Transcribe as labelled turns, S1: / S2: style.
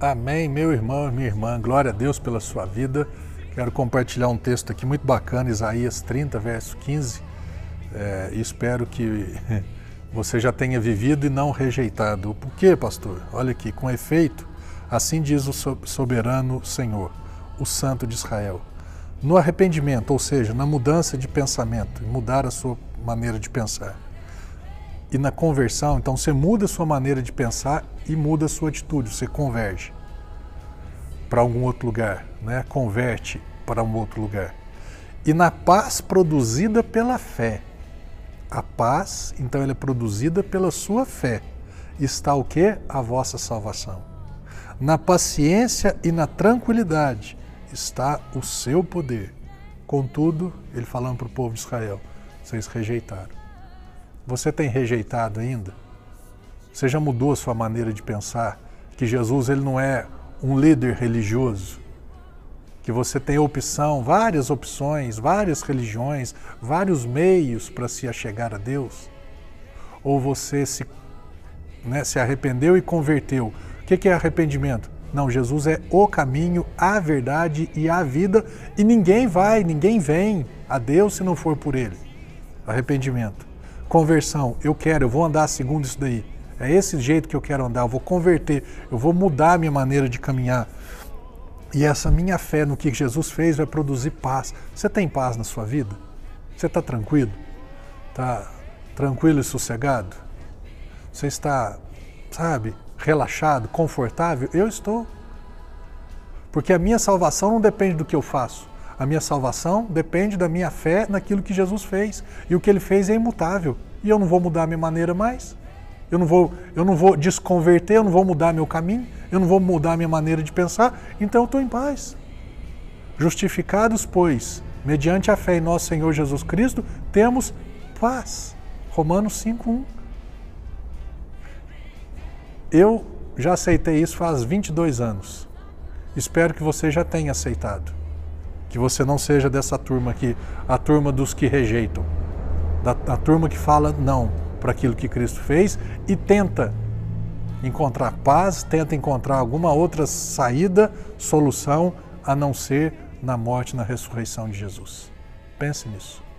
S1: Amém, meu irmão e minha irmã. Glória a Deus pela sua vida. Quero compartilhar um texto aqui muito bacana, Isaías 30, verso 15. É, espero que você já tenha vivido e não rejeitado. Por quê, pastor? Olha aqui, com efeito, assim diz o soberano Senhor, o Santo de Israel. No arrependimento, ou seja, na mudança de pensamento, mudar a sua maneira de pensar. E na conversão, então você muda a sua maneira de pensar e muda a sua atitude, você converge para algum outro lugar, né? converte para um outro lugar. E na paz produzida pela fé. A paz, então, ela é produzida pela sua fé. Está o que? A vossa salvação. Na paciência e na tranquilidade está o seu poder. Contudo, ele falando para o povo de Israel, vocês rejeitaram. Você tem rejeitado ainda? Você já mudou a sua maneira de pensar? Que Jesus ele não é um líder religioso? Que você tem opção, várias opções, várias religiões, vários meios para se achegar a Deus? Ou você se, né, se arrependeu e converteu? O que é arrependimento? Não, Jesus é o caminho, a verdade e a vida, e ninguém vai, ninguém vem a Deus se não for por Ele. Arrependimento. Conversão, eu quero, eu vou andar segundo isso daí. É esse jeito que eu quero andar, eu vou converter, eu vou mudar a minha maneira de caminhar. E essa minha fé no que Jesus fez vai produzir paz. Você tem paz na sua vida? Você está tranquilo? Está tranquilo e sossegado? Você está, sabe, relaxado, confortável? Eu estou. Porque a minha salvação não depende do que eu faço. A minha salvação depende da minha fé naquilo que Jesus fez. E o que ele fez é imutável. E eu não vou mudar a minha maneira mais eu não vou, eu não vou desconverter, eu não vou mudar meu caminho, eu não vou mudar minha maneira de pensar, então eu estou em paz. Justificados, pois, mediante a fé em nosso Senhor Jesus Cristo, temos paz. Romanos 5:1. Eu já aceitei isso faz 22 anos. Espero que você já tenha aceitado. Que você não seja dessa turma aqui, a turma dos que rejeitam, da, a turma que fala não para aquilo que Cristo fez e tenta encontrar paz, tenta encontrar alguma outra saída, solução, a não ser na morte e na ressurreição de Jesus. Pense nisso.